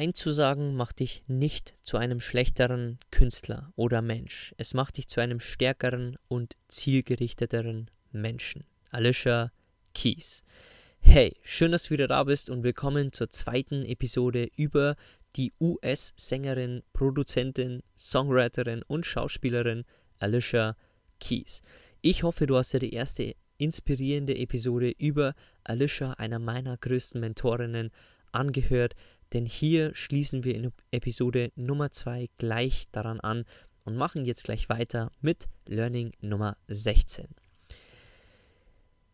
Nein zu sagen macht dich nicht zu einem schlechteren Künstler oder Mensch. Es macht dich zu einem stärkeren und zielgerichteteren Menschen. Alicia Keys. Hey, schön, dass du wieder da bist und willkommen zur zweiten Episode über die US-Sängerin, Produzentin, Songwriterin und Schauspielerin Alicia Keys. Ich hoffe, du hast dir die erste inspirierende Episode über Alicia, einer meiner größten Mentorinnen, angehört denn hier schließen wir in Episode Nummer 2 gleich daran an und machen jetzt gleich weiter mit Learning Nummer 16.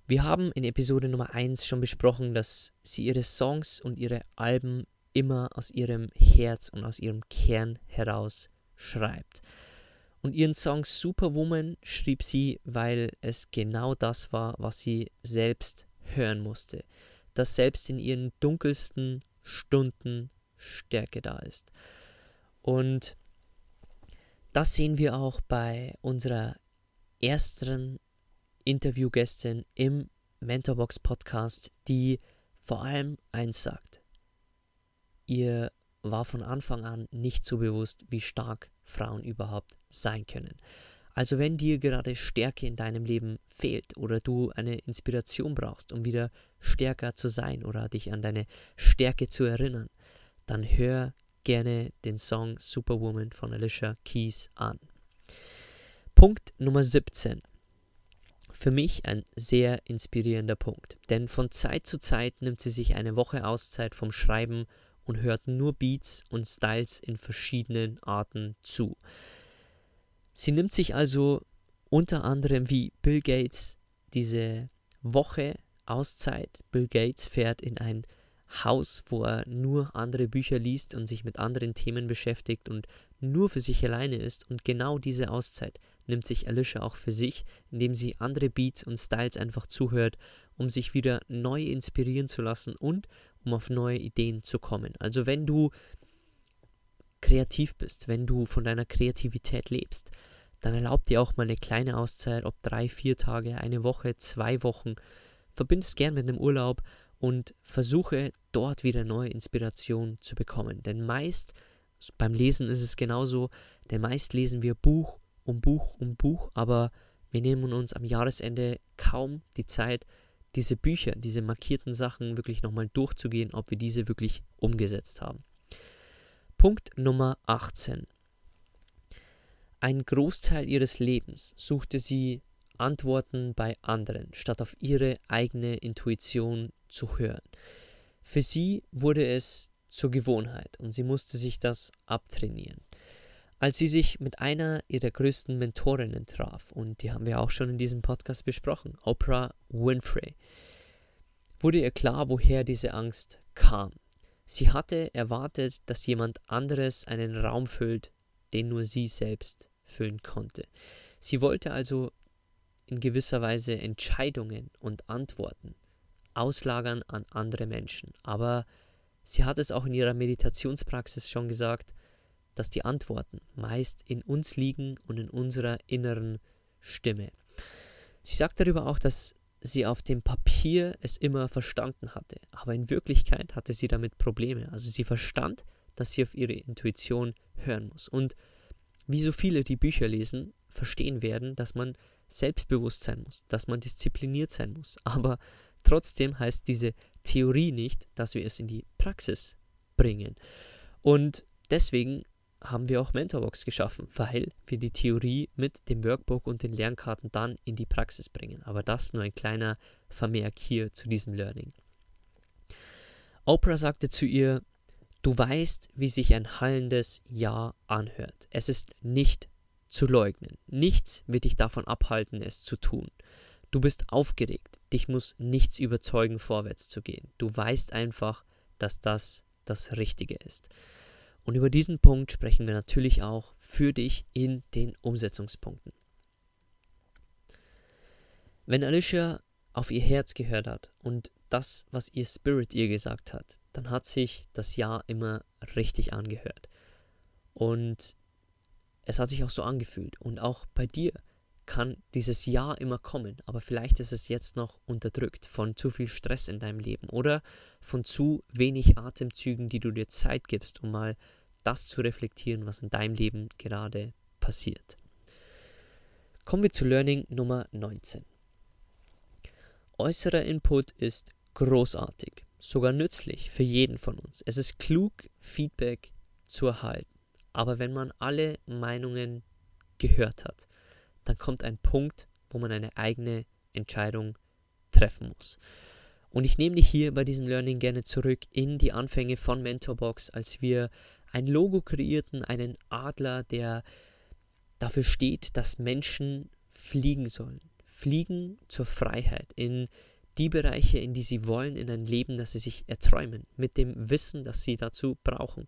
Wir haben in Episode Nummer 1 schon besprochen, dass sie ihre Songs und ihre Alben immer aus ihrem Herz und aus ihrem Kern heraus schreibt. Und ihren Song Superwoman schrieb sie, weil es genau das war, was sie selbst hören musste. Dass selbst in ihren dunkelsten Stunden Stärke da ist. Und das sehen wir auch bei unserer ersten Interviewgästin im Mentorbox Podcast, die vor allem eins sagt. Ihr war von Anfang an nicht so bewusst, wie stark Frauen überhaupt sein können. Also wenn dir gerade Stärke in deinem Leben fehlt oder du eine Inspiration brauchst, um wieder stärker zu sein oder dich an deine Stärke zu erinnern, dann hör gerne den Song Superwoman von Alicia Keys an. Punkt Nummer 17. Für mich ein sehr inspirierender Punkt, denn von Zeit zu Zeit nimmt sie sich eine Woche Auszeit vom Schreiben und hört nur Beats und Styles in verschiedenen Arten zu. Sie nimmt sich also unter anderem wie Bill Gates diese Woche Auszeit. Bill Gates fährt in ein Haus, wo er nur andere Bücher liest und sich mit anderen Themen beschäftigt und nur für sich alleine ist. Und genau diese Auszeit nimmt sich Alicia auch für sich, indem sie andere Beats und Styles einfach zuhört, um sich wieder neu inspirieren zu lassen und um auf neue Ideen zu kommen. Also wenn du kreativ bist, wenn du von deiner Kreativität lebst, dann erlaub dir auch mal eine kleine Auszeit, ob drei, vier Tage, eine Woche, zwei Wochen. Verbind es gern mit einem Urlaub und versuche dort wieder neue Inspiration zu bekommen. Denn meist, beim Lesen ist es genauso, denn meist lesen wir Buch um Buch um Buch, aber wir nehmen uns am Jahresende kaum die Zeit, diese Bücher, diese markierten Sachen wirklich nochmal durchzugehen, ob wir diese wirklich umgesetzt haben. Punkt Nummer 18. Ein Großteil ihres Lebens suchte sie Antworten bei anderen, statt auf ihre eigene Intuition zu hören. Für sie wurde es zur Gewohnheit und sie musste sich das abtrainieren. Als sie sich mit einer ihrer größten Mentorinnen traf, und die haben wir auch schon in diesem Podcast besprochen, Oprah Winfrey, wurde ihr klar, woher diese Angst kam. Sie hatte erwartet, dass jemand anderes einen Raum füllt, den nur sie selbst füllen konnte. Sie wollte also in gewisser Weise Entscheidungen und Antworten auslagern an andere Menschen. Aber sie hat es auch in ihrer Meditationspraxis schon gesagt, dass die Antworten meist in uns liegen und in unserer inneren Stimme. Sie sagt darüber auch, dass sie auf dem Papier es immer verstanden hatte, aber in Wirklichkeit hatte sie damit Probleme. Also sie verstand, dass sie auf ihre Intuition hören muss. Und wie so viele, die Bücher lesen, verstehen werden, dass man selbstbewusst sein muss, dass man diszipliniert sein muss. Aber trotzdem heißt diese Theorie nicht, dass wir es in die Praxis bringen. Und deswegen haben wir auch Mentorbox geschaffen, weil wir die Theorie mit dem Workbook und den Lernkarten dann in die Praxis bringen. Aber das nur ein kleiner Vermerk hier zu diesem Learning. Oprah sagte zu ihr, du weißt, wie sich ein hallendes Ja anhört. Es ist nicht zu leugnen. Nichts wird dich davon abhalten, es zu tun. Du bist aufgeregt. Dich muss nichts überzeugen, vorwärts zu gehen. Du weißt einfach, dass das das Richtige ist. Und über diesen Punkt sprechen wir natürlich auch für dich in den Umsetzungspunkten. Wenn Alicia auf ihr Herz gehört hat und das, was ihr Spirit ihr gesagt hat, dann hat sich das Ja immer richtig angehört. Und es hat sich auch so angefühlt. Und auch bei dir kann dieses Ja immer kommen, aber vielleicht ist es jetzt noch unterdrückt von zu viel Stress in deinem Leben oder von zu wenig Atemzügen, die du dir Zeit gibst, um mal das zu reflektieren, was in deinem Leben gerade passiert. Kommen wir zu Learning Nummer 19. Äußerer Input ist großartig, sogar nützlich für jeden von uns. Es ist klug, Feedback zu erhalten. Aber wenn man alle Meinungen gehört hat, dann kommt ein Punkt, wo man eine eigene Entscheidung treffen muss. Und ich nehme dich hier bei diesem Learning gerne zurück in die Anfänge von Mentorbox, als wir ein Logo kreierten, einen Adler, der dafür steht, dass Menschen fliegen sollen. Fliegen zur Freiheit in die Bereiche, in die sie wollen, in ein Leben, das sie sich erträumen, mit dem Wissen, das sie dazu brauchen.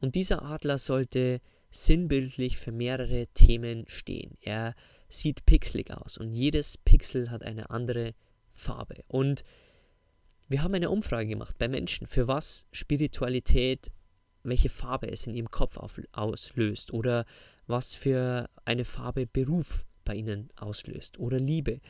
Und dieser Adler sollte sinnbildlich für mehrere Themen stehen. Er sieht pixelig aus und jedes Pixel hat eine andere Farbe. Und wir haben eine Umfrage gemacht bei Menschen, für was Spiritualität, welche Farbe es in ihrem Kopf auf, auslöst oder was für eine Farbe Beruf bei ihnen auslöst oder Liebe.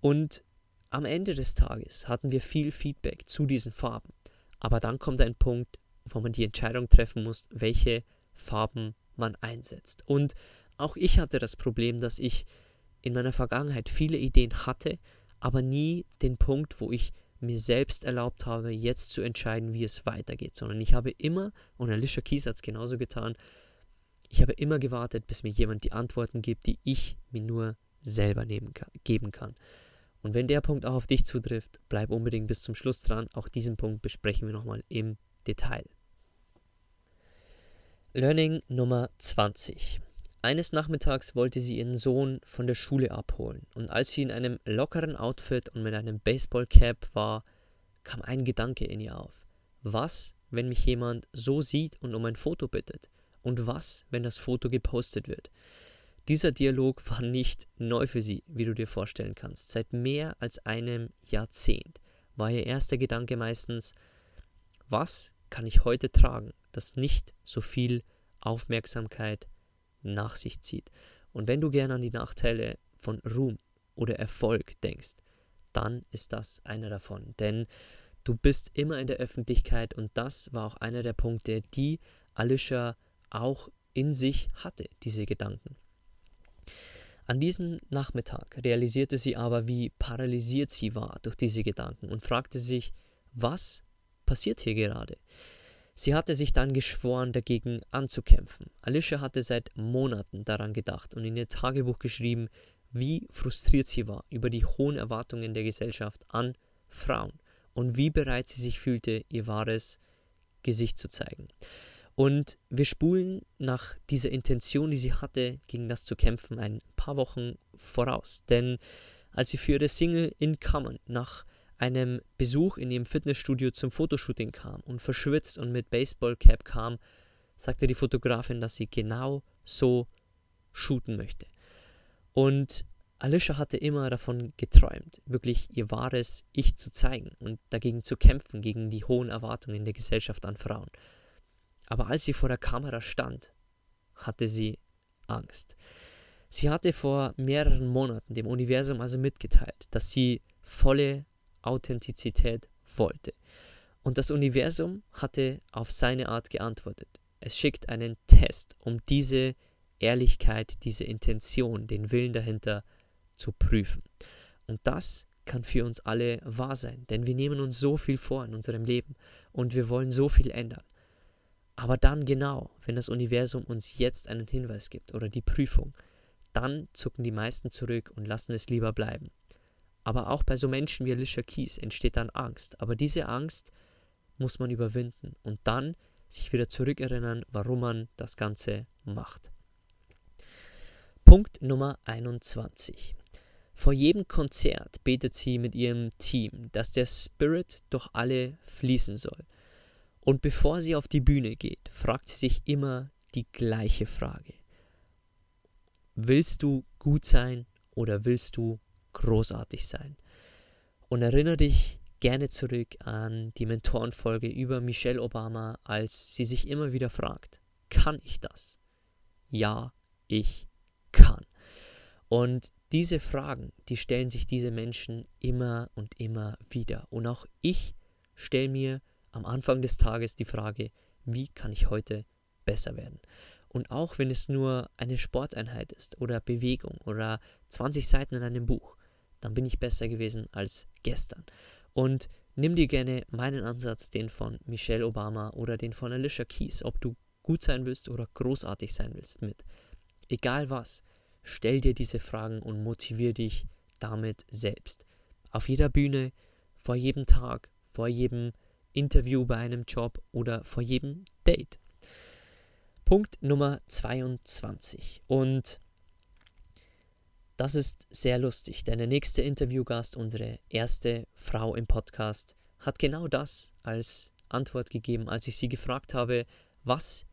Und am Ende des Tages hatten wir viel Feedback zu diesen Farben. Aber dann kommt ein Punkt, wo man die Entscheidung treffen muss, welche Farben man einsetzt. Und auch ich hatte das Problem, dass ich in meiner Vergangenheit viele Ideen hatte, aber nie den Punkt, wo ich mir selbst erlaubt habe, jetzt zu entscheiden, wie es weitergeht, sondern ich habe immer, und Alicia Kies hat es genauso getan, ich habe immer gewartet, bis mir jemand die Antworten gibt, die ich mir nur selber kann, geben kann. Und wenn der Punkt auch auf dich zutrifft, bleib unbedingt bis zum Schluss dran. Auch diesen Punkt besprechen wir nochmal im Detail. Learning Nummer 20. Eines Nachmittags wollte sie ihren Sohn von der Schule abholen und als sie in einem lockeren Outfit und mit einem Baseballcap war, kam ein Gedanke in ihr auf. Was, wenn mich jemand so sieht und um ein Foto bittet? Und was, wenn das Foto gepostet wird? Dieser Dialog war nicht neu für sie, wie du dir vorstellen kannst. Seit mehr als einem Jahrzehnt war ihr erster Gedanke meistens, was kann ich heute tragen, das nicht so viel Aufmerksamkeit nach sich zieht. Und wenn du gerne an die Nachteile von Ruhm oder Erfolg denkst, dann ist das einer davon. Denn du bist immer in der Öffentlichkeit und das war auch einer der Punkte, die Alicia auch in sich hatte, diese Gedanken. An diesem Nachmittag realisierte sie aber, wie paralysiert sie war durch diese Gedanken und fragte sich, was passiert hier gerade? Sie hatte sich dann geschworen, dagegen anzukämpfen. Alicia hatte seit Monaten daran gedacht und in ihr Tagebuch geschrieben, wie frustriert sie war über die hohen Erwartungen der Gesellschaft an Frauen und wie bereit sie sich fühlte, ihr wahres Gesicht zu zeigen. Und wir spulen nach dieser Intention, die sie hatte, gegen das zu kämpfen, ein paar Wochen voraus. Denn als sie für ihre Single In Common nach einem Besuch in ihrem Fitnessstudio zum Fotoshooting kam und verschwitzt und mit Baseballcap kam, sagte die Fotografin, dass sie genau so shooten möchte. Und Alicia hatte immer davon geträumt, wirklich ihr wahres Ich zu zeigen und dagegen zu kämpfen, gegen die hohen Erwartungen der Gesellschaft an Frauen. Aber als sie vor der Kamera stand, hatte sie Angst. Sie hatte vor mehreren Monaten dem Universum also mitgeteilt, dass sie volle Authentizität wollte. Und das Universum hatte auf seine Art geantwortet. Es schickt einen Test, um diese Ehrlichkeit, diese Intention, den Willen dahinter zu prüfen. Und das kann für uns alle wahr sein, denn wir nehmen uns so viel vor in unserem Leben und wir wollen so viel ändern. Aber dann genau, wenn das Universum uns jetzt einen Hinweis gibt oder die Prüfung, dann zucken die meisten zurück und lassen es lieber bleiben. Aber auch bei so Menschen wie Alicia Keys entsteht dann Angst. Aber diese Angst muss man überwinden und dann sich wieder zurückerinnern, warum man das Ganze macht. Punkt Nummer 21. Vor jedem Konzert betet sie mit ihrem Team, dass der Spirit durch alle fließen soll. Und bevor sie auf die Bühne geht, fragt sie sich immer die gleiche Frage. Willst du gut sein oder willst du großartig sein? Und erinnere dich gerne zurück an die Mentorenfolge über Michelle Obama, als sie sich immer wieder fragt, kann ich das? Ja, ich kann. Und diese Fragen, die stellen sich diese Menschen immer und immer wieder. Und auch ich stelle mir am Anfang des Tages die Frage, wie kann ich heute besser werden? Und auch wenn es nur eine Sporteinheit ist oder Bewegung oder 20 Seiten in einem Buch, dann bin ich besser gewesen als gestern. Und nimm dir gerne meinen Ansatz, den von Michelle Obama oder den von Alicia Keys, ob du gut sein willst oder großartig sein willst, mit. Egal was, stell dir diese Fragen und motivier dich damit selbst. Auf jeder Bühne, vor jedem Tag, vor jedem Interview bei einem Job oder vor jedem Date. Punkt Nummer 22. Und das ist sehr lustig, denn der nächste Interviewgast, unsere erste Frau im Podcast, hat genau das als Antwort gegeben, als ich sie gefragt habe, was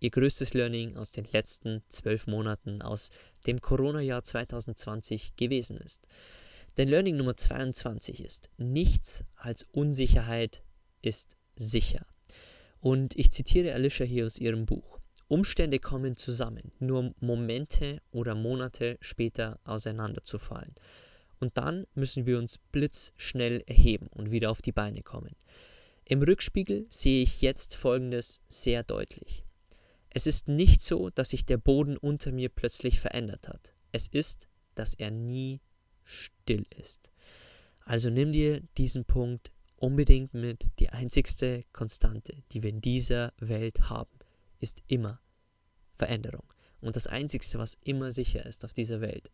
ihr größtes Learning aus den letzten zwölf Monaten, aus dem Corona-Jahr 2020 gewesen ist. Denn Learning Nummer 22 ist, nichts als Unsicherheit ist sicher. Und ich zitiere Alicia hier aus ihrem Buch. Umstände kommen zusammen, nur Momente oder Monate später auseinanderzufallen. Und dann müssen wir uns blitzschnell erheben und wieder auf die Beine kommen. Im Rückspiegel sehe ich jetzt Folgendes sehr deutlich. Es ist nicht so, dass sich der Boden unter mir plötzlich verändert hat. Es ist, dass er nie still ist. Also nimm dir diesen Punkt unbedingt mit. Die einzigste Konstante, die wir in dieser Welt haben, ist immer Veränderung. Und das Einzige, was immer sicher ist auf dieser Welt,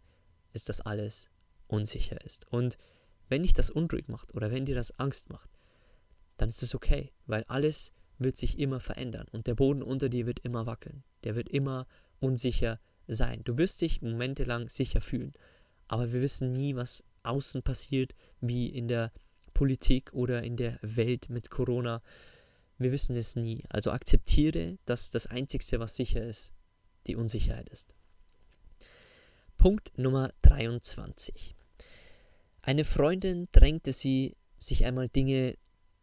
ist, dass alles unsicher ist. Und wenn dich das unruhig macht oder wenn dir das Angst macht, dann ist es okay, weil alles wird sich immer verändern und der Boden unter dir wird immer wackeln. Der wird immer unsicher sein. Du wirst dich momentelang sicher fühlen, aber wir wissen nie, was außen passiert, wie in der Politik oder in der Welt mit Corona. Wir wissen es nie. Also akzeptiere, dass das Einzige, was sicher ist, die Unsicherheit ist. Punkt Nummer 23. Eine Freundin drängte sie, sich einmal Dinge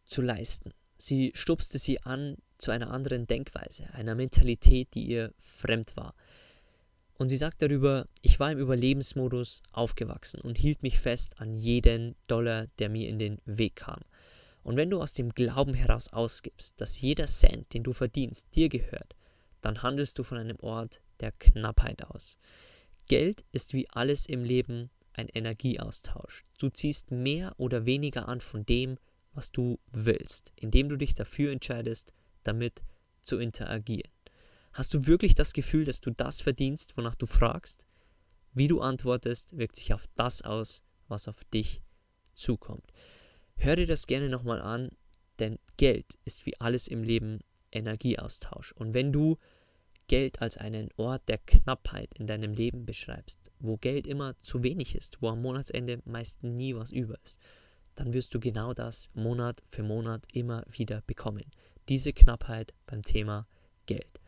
zu leisten. Sie stupste sie an zu einer anderen Denkweise, einer Mentalität, die ihr fremd war. Und sie sagt darüber, ich war im Überlebensmodus aufgewachsen und hielt mich fest an jeden Dollar, der mir in den Weg kam. Und wenn du aus dem Glauben heraus ausgibst, dass jeder Cent, den du verdienst, dir gehört, dann handelst du von einem Ort der Knappheit aus. Geld ist wie alles im Leben ein Energieaustausch. Du ziehst mehr oder weniger an von dem, was du willst, indem du dich dafür entscheidest, damit zu interagieren. Hast du wirklich das Gefühl, dass du das verdienst, wonach du fragst? Wie du antwortest, wirkt sich auf das aus, was auf dich zukommt. Hör dir das gerne nochmal an, denn Geld ist wie alles im Leben Energieaustausch. Und wenn du Geld als einen Ort der Knappheit in deinem Leben beschreibst, wo Geld immer zu wenig ist, wo am Monatsende meist nie was über ist, dann wirst du genau das Monat für Monat immer wieder bekommen. Diese Knappheit beim Thema Geld.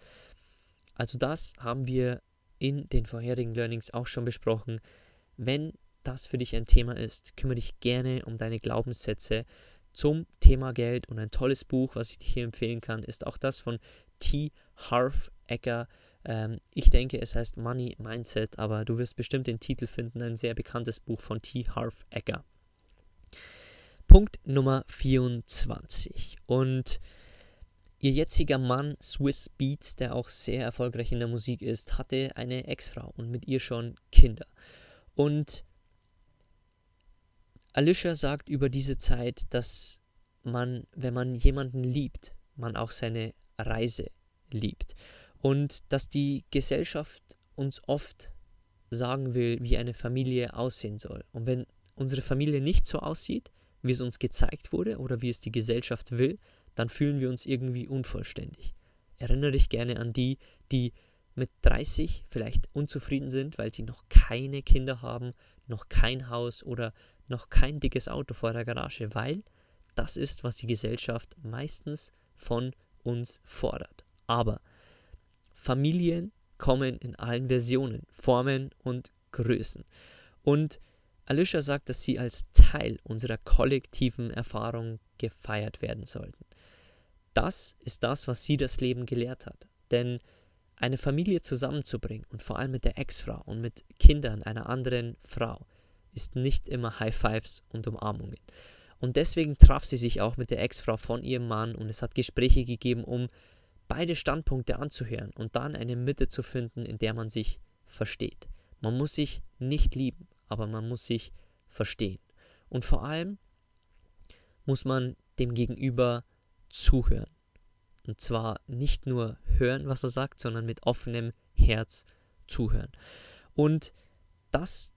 Also das haben wir in den vorherigen Learnings auch schon besprochen. Wenn das für dich ein Thema ist, kümmere dich gerne um deine Glaubenssätze zum Thema Geld. Und ein tolles Buch, was ich dir hier empfehlen kann, ist auch das von T. Harf Ecker. Ähm, ich denke, es heißt Money Mindset, aber du wirst bestimmt den Titel finden. Ein sehr bekanntes Buch von T. Harf Ecker. Punkt Nummer 24. Und ihr jetziger Mann, Swiss Beats, der auch sehr erfolgreich in der Musik ist, hatte eine Ex-Frau und mit ihr schon Kinder. Und Alicia sagt über diese Zeit, dass man, wenn man jemanden liebt, man auch seine Reise liebt. Und dass die Gesellschaft uns oft sagen will, wie eine Familie aussehen soll. Und wenn unsere Familie nicht so aussieht, wie es uns gezeigt wurde oder wie es die Gesellschaft will, dann fühlen wir uns irgendwie unvollständig. Erinnere dich gerne an die, die mit 30 vielleicht unzufrieden sind, weil sie noch keine Kinder haben, noch kein Haus oder noch kein dickes Auto vor der Garage, weil das ist, was die Gesellschaft meistens von uns fordert. Aber Familien kommen in allen Versionen, Formen und Größen. Und Alicia sagt, dass sie als Teil unserer kollektiven Erfahrung gefeiert werden sollten. Das ist das, was sie das Leben gelehrt hat. Denn eine Familie zusammenzubringen und vor allem mit der Ex-Frau und mit Kindern einer anderen Frau ist nicht immer High Fives und Umarmungen. Und deswegen traf sie sich auch mit der Ex-Frau von ihrem Mann und es hat Gespräche gegeben, um beide Standpunkte anzuhören und dann eine Mitte zu finden, in der man sich versteht. Man muss sich nicht lieben, aber man muss sich verstehen. Und vor allem muss man dem Gegenüber zuhören. Und zwar nicht nur hören, was er sagt, sondern mit offenem Herz zuhören. Und das,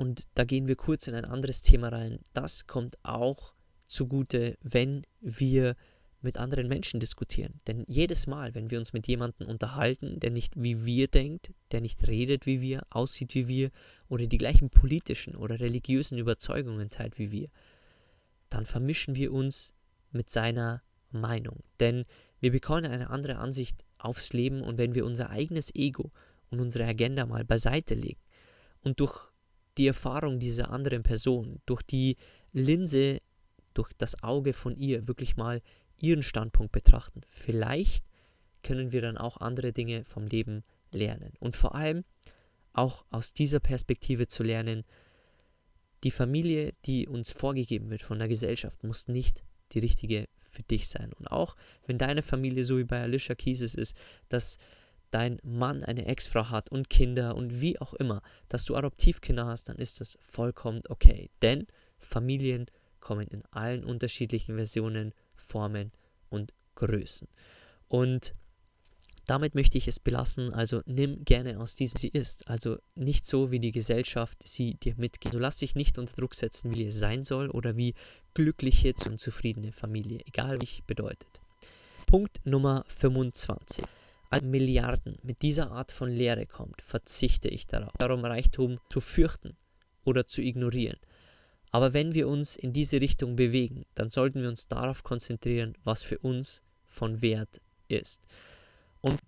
und da gehen wir kurz in ein anderes Thema rein, das kommt auch zugute, wenn wir mit anderen Menschen diskutieren. Denn jedes Mal, wenn wir uns mit jemandem unterhalten, der nicht wie wir denkt, der nicht redet wie wir, aussieht wie wir oder die gleichen politischen oder religiösen Überzeugungen teilt wie wir, dann vermischen wir uns mit seiner Meinung. Denn wir bekommen eine andere Ansicht aufs Leben und wenn wir unser eigenes Ego und unsere Agenda mal beiseite legen und durch die Erfahrung dieser anderen Person, durch die Linse, durch das Auge von ihr wirklich mal ihren Standpunkt betrachten. Vielleicht können wir dann auch andere Dinge vom Leben lernen. Und vor allem auch aus dieser Perspektive zu lernen, die Familie, die uns vorgegeben wird von der Gesellschaft, muss nicht die richtige für dich sein. Und auch wenn deine Familie so wie bei Alicia Kieses ist, dass dein Mann eine Ex-Frau hat und Kinder und wie auch immer, dass du Adoptivkinder hast, dann ist das vollkommen okay. Denn Familien kommen in allen unterschiedlichen Versionen Formen und Größen. Und damit möchte ich es belassen. Also nimm gerne aus diesem, sie ist. Also nicht so, wie die Gesellschaft sie dir mitgibt. Also lass dich nicht unter Druck setzen, wie es sein soll oder wie glückliche und zufriedene Familie, egal wie es bedeutet. Punkt Nummer 25. Milliarden mit dieser Art von Lehre kommt, verzichte ich darauf, darum Reichtum zu fürchten oder zu ignorieren. Aber wenn wir uns in diese Richtung bewegen, dann sollten wir uns darauf konzentrieren, was für uns von Wert ist. Und,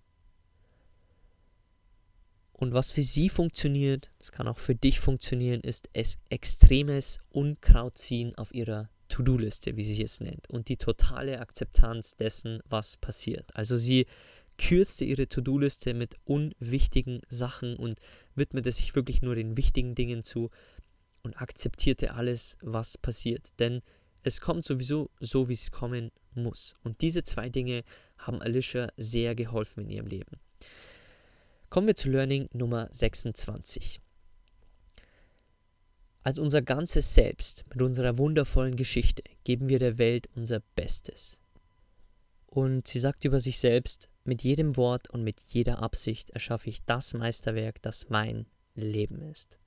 und was für sie funktioniert, das kann auch für dich funktionieren, ist es extremes Unkrautziehen auf ihrer To-Do-Liste, wie sie es nennt, und die totale Akzeptanz dessen, was passiert. Also sie kürzte ihre To-Do-Liste mit unwichtigen Sachen und widmete sich wirklich nur den wichtigen Dingen zu und akzeptierte alles, was passiert. Denn es kommt sowieso so, wie es kommen muss. Und diese zwei Dinge haben Alicia sehr geholfen in ihrem Leben. Kommen wir zu Learning Nummer 26. Als unser ganzes Selbst mit unserer wundervollen Geschichte geben wir der Welt unser Bestes. Und sie sagt über sich selbst, mit jedem Wort und mit jeder Absicht erschaffe ich das Meisterwerk, das mein Leben ist.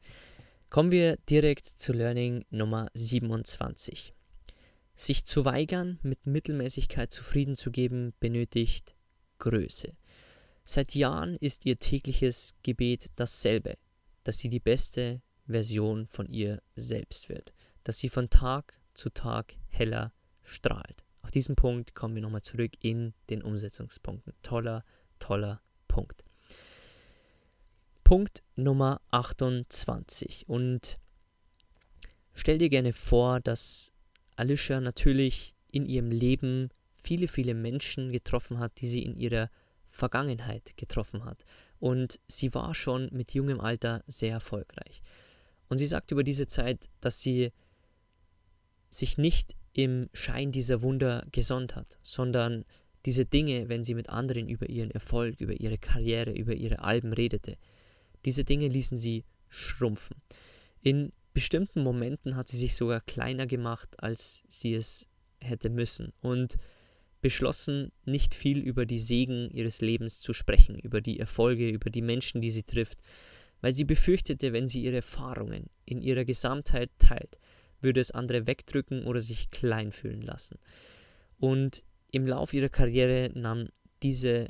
Kommen wir direkt zu Learning Nummer 27. Sich zu weigern, mit Mittelmäßigkeit zufrieden zu geben, benötigt Größe. Seit Jahren ist ihr tägliches Gebet dasselbe, dass sie die beste Version von ihr selbst wird, dass sie von Tag zu Tag heller strahlt. Auf diesen Punkt kommen wir nochmal zurück in den Umsetzungspunkten. Toller, toller Punkt. Punkt Nummer 28. Und stell dir gerne vor, dass Alicia natürlich in ihrem Leben viele, viele Menschen getroffen hat, die sie in ihrer Vergangenheit getroffen hat. Und sie war schon mit jungem Alter sehr erfolgreich. Und sie sagt über diese Zeit, dass sie sich nicht im Schein dieser Wunder gesonnt hat, sondern diese Dinge, wenn sie mit anderen über ihren Erfolg, über ihre Karriere, über ihre Alben redete, diese Dinge ließen sie schrumpfen. In bestimmten Momenten hat sie sich sogar kleiner gemacht, als sie es hätte müssen. Und beschlossen, nicht viel über die Segen ihres Lebens zu sprechen, über die Erfolge, über die Menschen, die sie trifft, weil sie befürchtete, wenn sie ihre Erfahrungen in ihrer Gesamtheit teilt, würde es andere wegdrücken oder sich klein fühlen lassen. Und im Lauf ihrer Karriere nahm diese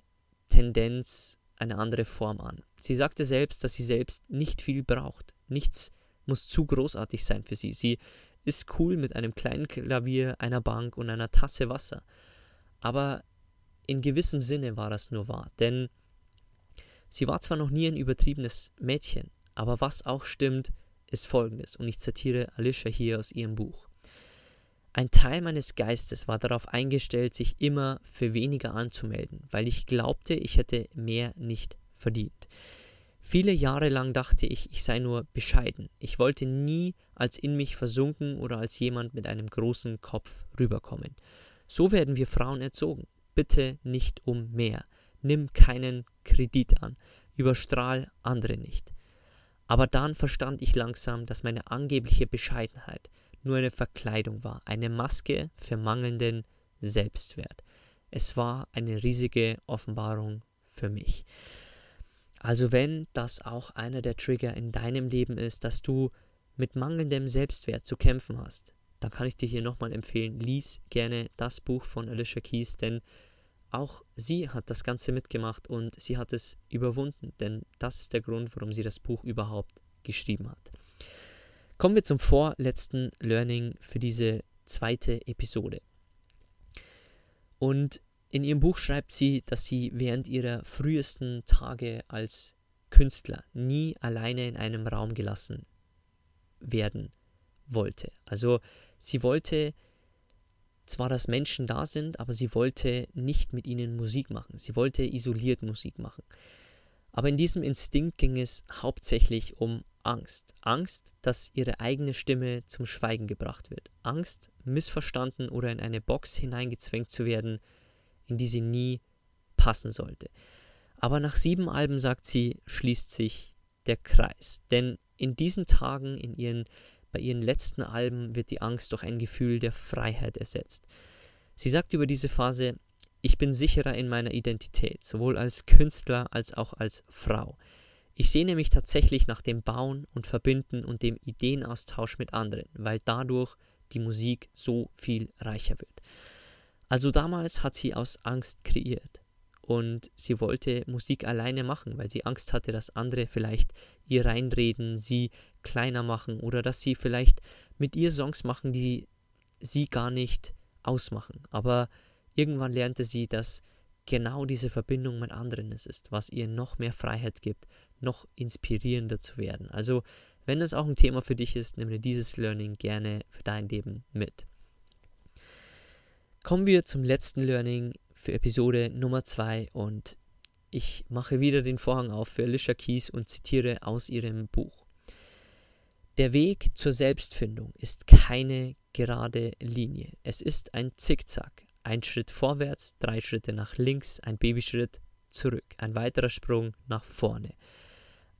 Tendenz eine andere Form an. Sie sagte selbst, dass sie selbst nicht viel braucht. Nichts muss zu großartig sein für sie. Sie ist cool mit einem kleinen Klavier, einer Bank und einer Tasse Wasser. Aber in gewissem Sinne war das nur wahr, denn sie war zwar noch nie ein übertriebenes Mädchen, aber was auch stimmt, ist folgendes, und ich zitiere Alicia hier aus ihrem Buch. Ein Teil meines Geistes war darauf eingestellt, sich immer für weniger anzumelden, weil ich glaubte, ich hätte mehr nicht verdient. Viele Jahre lang dachte ich, ich sei nur bescheiden. Ich wollte nie als in mich versunken oder als jemand mit einem großen Kopf rüberkommen. So werden wir Frauen erzogen. Bitte nicht um mehr. Nimm keinen Kredit an. Überstrahl andere nicht. Aber dann verstand ich langsam, dass meine angebliche Bescheidenheit nur eine Verkleidung war, eine Maske für mangelnden Selbstwert. Es war eine riesige Offenbarung für mich. Also wenn das auch einer der Trigger in deinem Leben ist, dass du mit mangelndem Selbstwert zu kämpfen hast, dann kann ich dir hier nochmal empfehlen, lies gerne das Buch von Alicia Keys, denn auch sie hat das Ganze mitgemacht und sie hat es überwunden, denn das ist der Grund, warum sie das Buch überhaupt geschrieben hat. Kommen wir zum vorletzten Learning für diese zweite Episode. Und in ihrem Buch schreibt sie, dass sie während ihrer frühesten Tage als Künstler nie alleine in einem Raum gelassen werden wollte. Also sie wollte zwar, dass Menschen da sind, aber sie wollte nicht mit ihnen Musik machen. Sie wollte isoliert Musik machen. Aber in diesem Instinkt ging es hauptsächlich um Angst. Angst, dass ihre eigene Stimme zum Schweigen gebracht wird. Angst, missverstanden oder in eine Box hineingezwängt zu werden, in die sie nie passen sollte. Aber nach sieben Alben, sagt sie, schließt sich der Kreis. Denn in diesen Tagen, in ihren bei ihren letzten Alben wird die Angst durch ein Gefühl der Freiheit ersetzt. Sie sagt über diese Phase, ich bin sicherer in meiner Identität, sowohl als Künstler als auch als Frau. Ich sehne mich tatsächlich nach dem Bauen und Verbinden und dem Ideenaustausch mit anderen, weil dadurch die Musik so viel reicher wird. Also damals hat sie aus Angst kreiert und sie wollte Musik alleine machen, weil sie Angst hatte, dass andere vielleicht ihr reinreden, sie kleiner machen oder dass sie vielleicht mit ihr Songs machen, die sie gar nicht ausmachen. Aber irgendwann lernte sie, dass genau diese Verbindung mit anderen es ist, was ihr noch mehr Freiheit gibt, noch inspirierender zu werden. Also, wenn das auch ein Thema für dich ist, nimm dir dieses Learning gerne für dein Leben mit. Kommen wir zum letzten Learning für Episode Nummer 2 und ich mache wieder den Vorhang auf für Alicia Keys und zitiere aus ihrem Buch. Der Weg zur Selbstfindung ist keine gerade Linie. Es ist ein Zickzack. Ein Schritt vorwärts, drei Schritte nach links, ein Babyschritt zurück, ein weiterer Sprung nach vorne.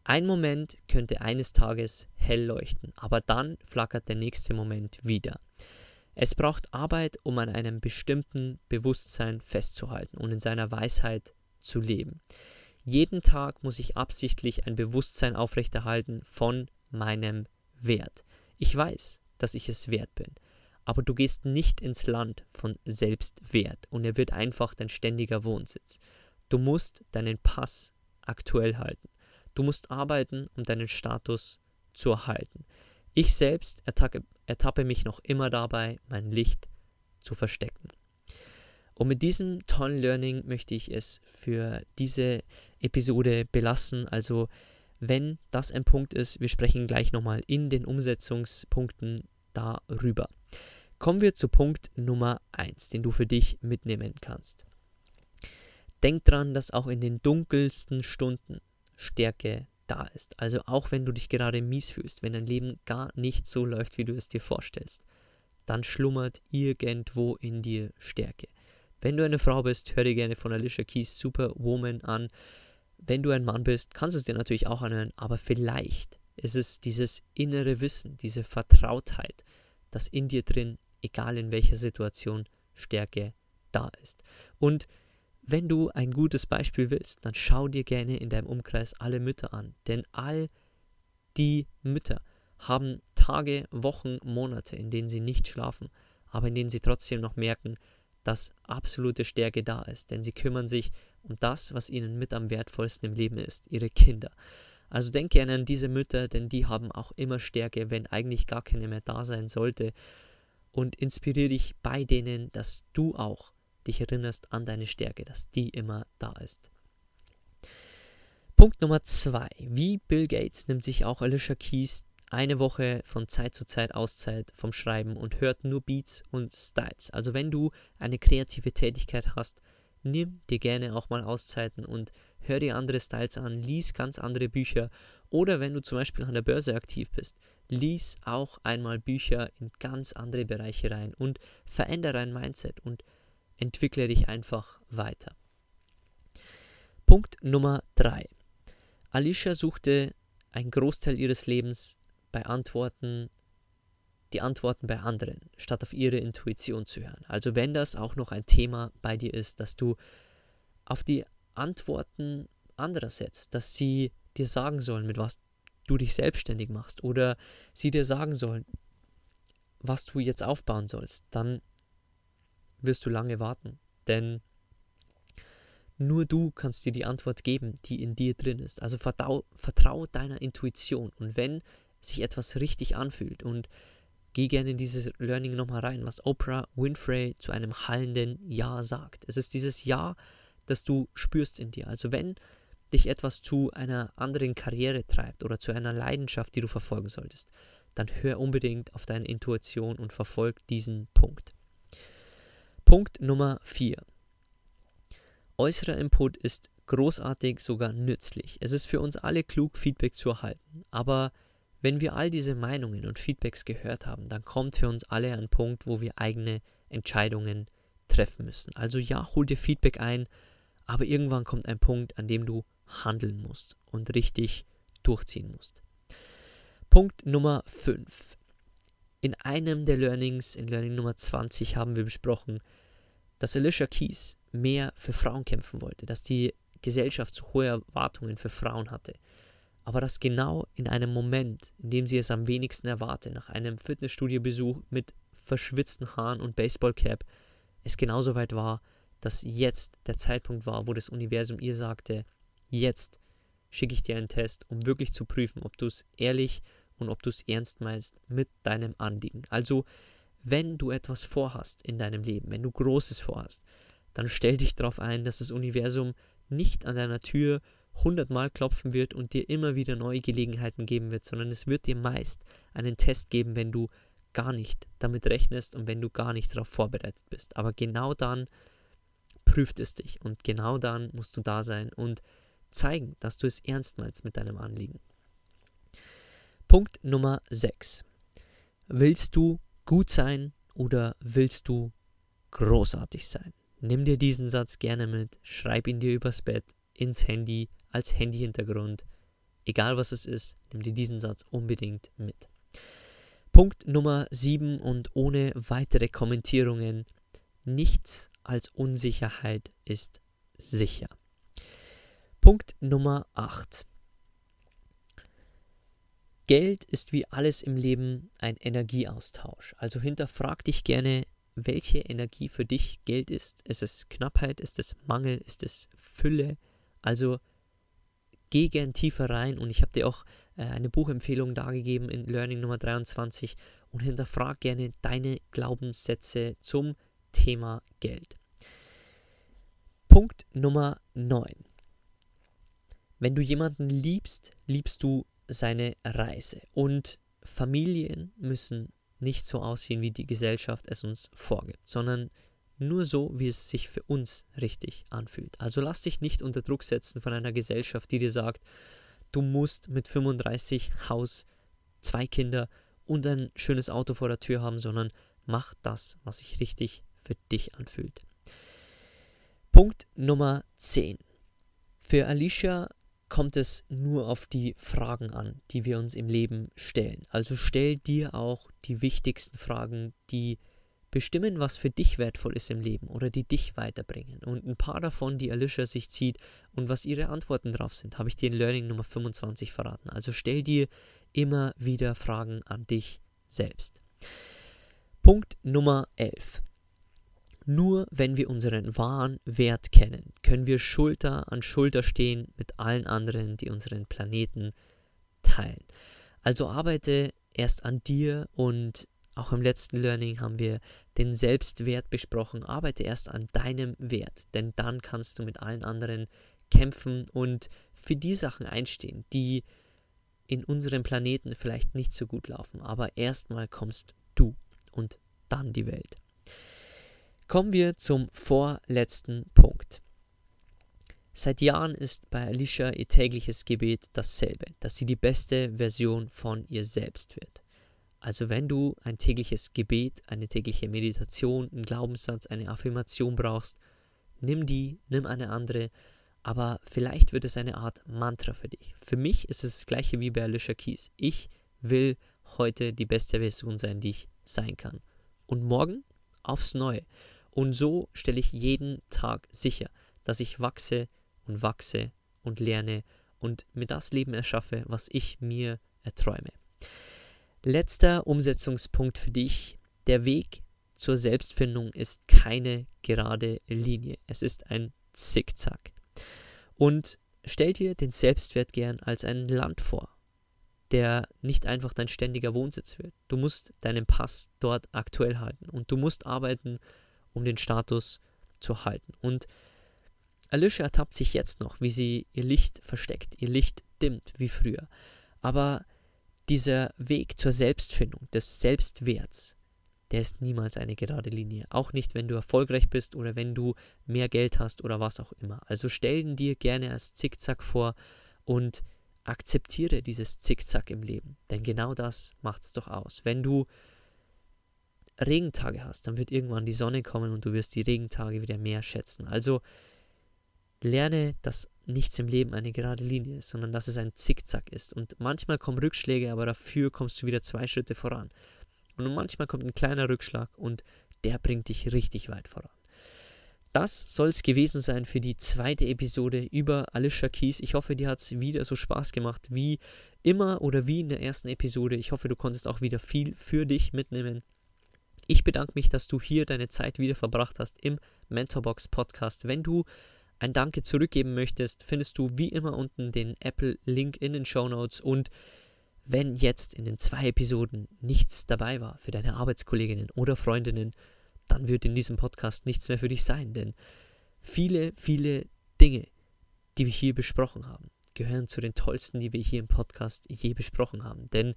Ein Moment könnte eines Tages hell leuchten, aber dann flackert der nächste Moment wieder. Es braucht Arbeit, um an einem bestimmten Bewusstsein festzuhalten und in seiner Weisheit zu leben. Jeden Tag muss ich absichtlich ein Bewusstsein aufrechterhalten von meinem Wert. Ich weiß, dass ich es wert bin, aber du gehst nicht ins Land von Selbstwert und er wird einfach dein ständiger Wohnsitz. Du musst deinen Pass aktuell halten. Du musst arbeiten, um deinen Status zu erhalten. Ich selbst ertacke, ertappe mich noch immer dabei, mein Licht zu verstecken. Und mit diesem tollen Learning möchte ich es für diese Episode belassen. Also wenn das ein Punkt ist, wir sprechen gleich nochmal in den Umsetzungspunkten darüber. Kommen wir zu Punkt Nummer 1, den du für dich mitnehmen kannst. Denk dran, dass auch in den dunkelsten Stunden Stärke da ist. Also auch wenn du dich gerade mies fühlst, wenn dein Leben gar nicht so läuft, wie du es dir vorstellst, dann schlummert irgendwo in dir Stärke. Wenn du eine Frau bist, hör dir gerne von Alicia Keys Superwoman an. Wenn du ein Mann bist, kannst du es dir natürlich auch anhören, aber vielleicht ist es dieses innere Wissen, diese Vertrautheit, dass in dir drin, egal in welcher Situation, Stärke da ist. Und wenn du ein gutes Beispiel willst, dann schau dir gerne in deinem Umkreis alle Mütter an. Denn all die Mütter haben Tage, Wochen, Monate, in denen sie nicht schlafen, aber in denen sie trotzdem noch merken, dass absolute Stärke da ist. Denn sie kümmern sich um das, was ihnen mit am wertvollsten im Leben ist, ihre Kinder. Also denke an diese Mütter, denn die haben auch immer Stärke, wenn eigentlich gar keine mehr da sein sollte. Und inspiriere dich bei denen, dass du auch dich erinnerst an deine Stärke, dass die immer da ist. Punkt Nummer zwei. Wie Bill Gates nimmt sich auch Alicia Keys eine Woche von Zeit zu Zeit Auszeit vom Schreiben und hört nur Beats und Styles. Also wenn du eine kreative Tätigkeit hast, nimm dir gerne auch mal Auszeiten und hör dir andere Styles an, lies ganz andere Bücher oder wenn du zum Beispiel an der Börse aktiv bist, lies auch einmal Bücher in ganz andere Bereiche rein und verändere dein Mindset und entwickle dich einfach weiter. Punkt Nummer 3. Alicia suchte einen Großteil ihres Lebens bei Antworten, die Antworten bei anderen, statt auf ihre Intuition zu hören. Also wenn das auch noch ein Thema bei dir ist, dass du auf die Antworten anderer setzt, dass sie dir sagen sollen, mit was du dich selbstständig machst oder sie dir sagen sollen, was du jetzt aufbauen sollst, dann wirst du lange warten. Denn nur du kannst dir die Antwort geben, die in dir drin ist. Also vertrau, vertrau deiner Intuition. Und wenn sich etwas richtig anfühlt und geh gerne in dieses Learning nochmal rein, was Oprah Winfrey zu einem hallenden Ja sagt. Es ist dieses Ja, das du spürst in dir. Also wenn dich etwas zu einer anderen Karriere treibt oder zu einer Leidenschaft, die du verfolgen solltest, dann hör unbedingt auf deine Intuition und verfolg diesen Punkt. Punkt Nummer 4. Äußerer Input ist großartig, sogar nützlich. Es ist für uns alle klug, Feedback zu erhalten. Aber wenn wir all diese Meinungen und Feedbacks gehört haben, dann kommt für uns alle ein Punkt, wo wir eigene Entscheidungen treffen müssen. Also ja, hol dir Feedback ein, aber irgendwann kommt ein Punkt, an dem du handeln musst und richtig durchziehen musst. Punkt Nummer 5. In einem der Learnings, in Learning Nummer 20, haben wir besprochen, dass Alicia Keys mehr für Frauen kämpfen wollte, dass die Gesellschaft zu hohe Erwartungen für Frauen hatte aber dass genau in einem Moment, in dem sie es am wenigsten erwarte, nach einem Fitnessstudiobesuch mit verschwitzten Haaren und Baseballcap, es genauso weit war, dass jetzt der Zeitpunkt war, wo das Universum ihr sagte, jetzt schicke ich dir einen Test, um wirklich zu prüfen, ob du es ehrlich und ob du es ernst meinst mit deinem Anliegen. Also, wenn du etwas vorhast in deinem Leben, wenn du Großes vorhast, dann stell dich darauf ein, dass das Universum nicht an deiner Tür hundertmal klopfen wird und dir immer wieder neue Gelegenheiten geben wird, sondern es wird dir meist einen Test geben, wenn du gar nicht damit rechnest und wenn du gar nicht darauf vorbereitet bist. Aber genau dann prüft es dich und genau dann musst du da sein und zeigen, dass du es ernst meinst mit deinem Anliegen. Punkt Nummer 6. Willst du gut sein oder willst du großartig sein? Nimm dir diesen Satz gerne mit, schreib ihn dir übers Bett, ins Handy, als Handyhintergrund. Egal was es ist, nimm dir diesen Satz unbedingt mit. Punkt Nummer 7 und ohne weitere Kommentierungen. Nichts als Unsicherheit ist sicher. Punkt Nummer 8. Geld ist wie alles im Leben ein Energieaustausch. Also hinterfrag dich gerne, welche Energie für dich Geld ist. Ist es Knappheit? Ist es Mangel? Ist es Fülle? Also geh gern tiefer rein und ich habe dir auch äh, eine Buchempfehlung dargegeben in Learning Nummer 23 und hinterfrag gerne deine Glaubenssätze zum Thema Geld. Punkt Nummer 9. Wenn du jemanden liebst, liebst du seine Reise. Und Familien müssen nicht so aussehen, wie die Gesellschaft es uns vorgibt, sondern nur so, wie es sich für uns richtig anfühlt. Also lass dich nicht unter Druck setzen von einer Gesellschaft, die dir sagt, du musst mit 35 Haus, zwei Kinder und ein schönes Auto vor der Tür haben, sondern mach das, was sich richtig für dich anfühlt. Punkt Nummer 10. Für Alicia kommt es nur auf die Fragen an, die wir uns im Leben stellen. Also stell dir auch die wichtigsten Fragen, die bestimmen, was für dich wertvoll ist im Leben oder die dich weiterbringen. Und ein paar davon, die Alicia sich zieht und was ihre Antworten drauf sind, habe ich dir in Learning Nummer 25 verraten. Also stell dir immer wieder Fragen an dich selbst. Punkt Nummer 11. Nur wenn wir unseren wahren Wert kennen, können wir Schulter an Schulter stehen mit allen anderen, die unseren Planeten teilen. Also arbeite erst an dir und auch im letzten Learning haben wir den Selbstwert besprochen. Arbeite erst an deinem Wert, denn dann kannst du mit allen anderen kämpfen und für die Sachen einstehen, die in unserem Planeten vielleicht nicht so gut laufen. Aber erstmal kommst du und dann die Welt. Kommen wir zum vorletzten Punkt. Seit Jahren ist bei Alicia ihr tägliches Gebet dasselbe, dass sie die beste Version von ihr selbst wird. Also wenn du ein tägliches Gebet, eine tägliche Meditation, einen Glaubenssatz, eine Affirmation brauchst, nimm die, nimm eine andere, aber vielleicht wird es eine Art Mantra für dich. Für mich ist es das gleiche wie bei Alicia Keys. Ich will heute die beste Version sein, die ich sein kann. Und morgen aufs Neue. Und so stelle ich jeden Tag sicher, dass ich wachse und wachse und lerne und mir das Leben erschaffe, was ich mir erträume. Letzter Umsetzungspunkt für dich. Der Weg zur Selbstfindung ist keine gerade Linie. Es ist ein Zickzack. Und stell dir den Selbstwert gern als ein Land vor, der nicht einfach dein ständiger Wohnsitz wird. Du musst deinen Pass dort aktuell halten und du musst arbeiten, um den Status zu halten. Und Alicia ertappt sich jetzt noch, wie sie ihr Licht versteckt, ihr Licht dimmt wie früher. Aber dieser Weg zur Selbstfindung, des Selbstwerts, der ist niemals eine gerade Linie. Auch nicht, wenn du erfolgreich bist oder wenn du mehr Geld hast oder was auch immer. Also stell ihn dir gerne als Zickzack vor und akzeptiere dieses Zickzack im Leben. Denn genau das macht es doch aus. Wenn du Regentage hast, dann wird irgendwann die Sonne kommen und du wirst die Regentage wieder mehr schätzen. Also lerne, dass nichts im Leben eine gerade Linie ist, sondern dass es ein Zickzack ist. Und manchmal kommen Rückschläge, aber dafür kommst du wieder zwei Schritte voran. Und manchmal kommt ein kleiner Rückschlag und der bringt dich richtig weit voran. Das soll es gewesen sein für die zweite Episode über Alicia Keys. Ich hoffe, dir hat es wieder so Spaß gemacht wie immer oder wie in der ersten Episode. Ich hoffe, du konntest auch wieder viel für dich mitnehmen. Ich bedanke mich, dass du hier deine Zeit wieder verbracht hast im Mentorbox Podcast. Wenn du ein Danke zurückgeben möchtest, findest du wie immer unten den Apple-Link in den Show Notes. Und wenn jetzt in den zwei Episoden nichts dabei war für deine Arbeitskolleginnen oder Freundinnen, dann wird in diesem Podcast nichts mehr für dich sein. Denn viele, viele Dinge, die wir hier besprochen haben, gehören zu den tollsten, die wir hier im Podcast je besprochen haben. Denn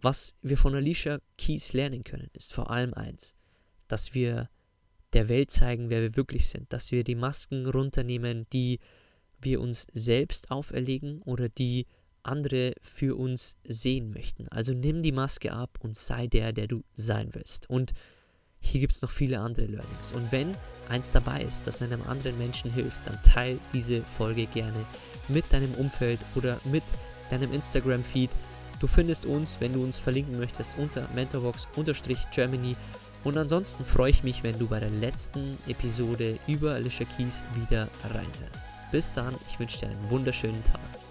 was wir von Alicia Keys lernen können, ist vor allem eins, dass wir der Welt zeigen, wer wir wirklich sind, dass wir die Masken runternehmen, die wir uns selbst auferlegen oder die andere für uns sehen möchten. Also nimm die Maske ab und sei der, der du sein willst. Und hier gibt es noch viele andere Learnings. Und wenn eins dabei ist, das einem anderen Menschen hilft, dann teile diese Folge gerne mit deinem Umfeld oder mit deinem Instagram-Feed Du findest uns, wenn du uns verlinken möchtest, unter mentorbox-germany. Und ansonsten freue ich mich, wenn du bei der letzten Episode über Alicia Keys wieder reinhörst. Bis dann, ich wünsche dir einen wunderschönen Tag.